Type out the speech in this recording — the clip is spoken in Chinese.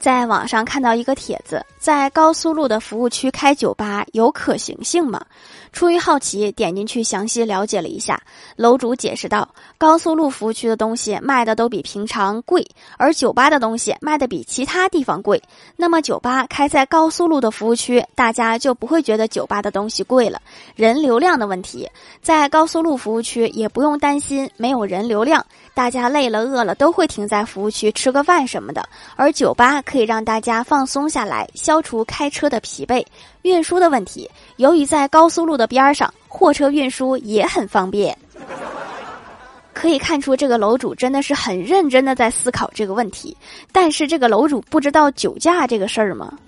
在网上看到一个帖子，在高速路的服务区开酒吧有可行性吗？出于好奇，点进去详细了解了一下。楼主解释道：高速路服务区的东西卖的都比平常贵，而酒吧的东西卖的比其他地方贵。那么酒吧开在高速路的服务区，大家就不会觉得酒吧的东西贵了。人流量的问题，在高速路服务区也不用担心没有人流量，大家累了饿了都会停在服务区吃个饭什么的。而酒吧。可以让大家放松下来，消除开车的疲惫。运输的问题，由于在高速路的边上，货车运输也很方便。可以看出，这个楼主真的是很认真的在思考这个问题。但是，这个楼主不知道酒驾这个事儿吗？